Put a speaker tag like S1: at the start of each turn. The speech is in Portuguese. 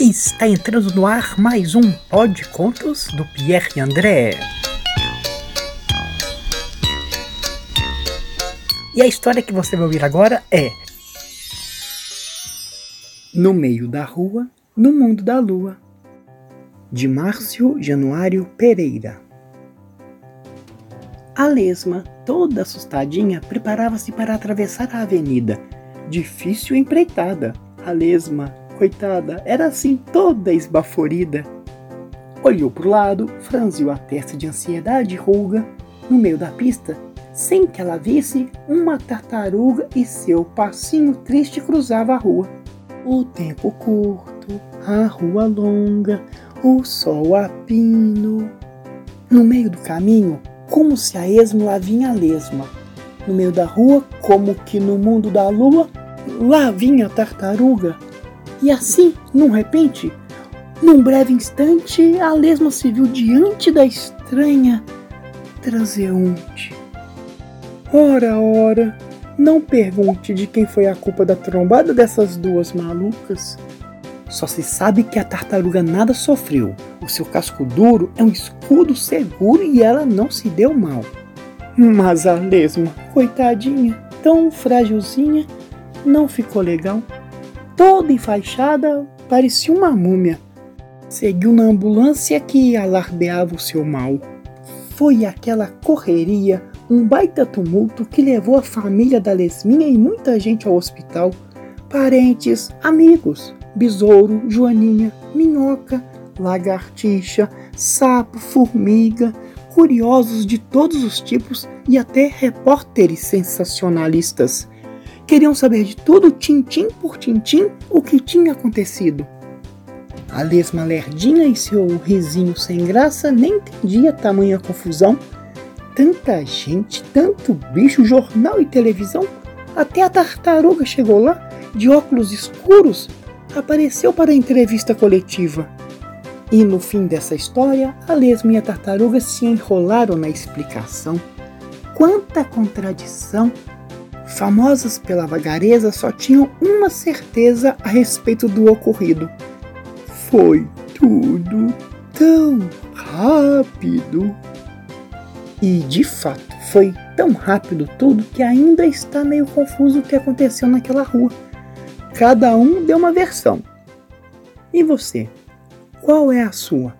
S1: Está entrando no ar mais um Pod Contos do Pierre André. E a história que você vai ouvir agora é No meio da rua, no mundo da lua, de Márcio Januário Pereira. A lesma, toda assustadinha, preparava-se para atravessar a avenida. Difícil empreitada. A lesma coitada, era assim toda esbaforida. Olhou para o lado, franziu a testa de ansiedade e ruga. No meio da pista, sem que ela visse, uma tartaruga e seu passinho triste cruzava a rua. O tempo curto, a rua longa, o sol a pino. No meio do caminho, como se a esmo lá vinha a lesma. No meio da rua, como que no mundo da lua, lá vinha a tartaruga. E assim, num repente, num breve instante, a lesma se viu diante da estranha transeunte. Ora, ora, não pergunte de quem foi a culpa da trombada dessas duas malucas. Só se sabe que a tartaruga nada sofreu. O seu casco duro é um escudo seguro e ela não se deu mal. Mas a lesma, coitadinha, tão frágilzinha, não ficou legal toda enfaixada, parecia uma múmia. Seguiu na ambulância que alardeava o seu mal. Foi aquela correria, um baita tumulto que levou a família da Lesminha e muita gente ao hospital. Parentes, amigos, besouro, joaninha, minhoca, lagartixa, sapo, formiga, curiosos de todos os tipos e até repórteres sensacionalistas queriam saber de tudo, tintim por tintim, o que tinha acontecido. A lesma lerdinha e seu risinho sem graça nem entendia tamanha confusão. Tanta gente, tanto bicho, jornal e televisão. Até a tartaruga chegou lá, de óculos escuros, apareceu para a entrevista coletiva. E no fim dessa história, a lesma e a tartaruga se enrolaram na explicação. Quanta contradição! Famosas pela vagareza, só tinham uma certeza a respeito do ocorrido. Foi tudo tão rápido. E de fato, foi tão rápido tudo que ainda está meio confuso o que aconteceu naquela rua. Cada um deu uma versão. E você? Qual é a sua?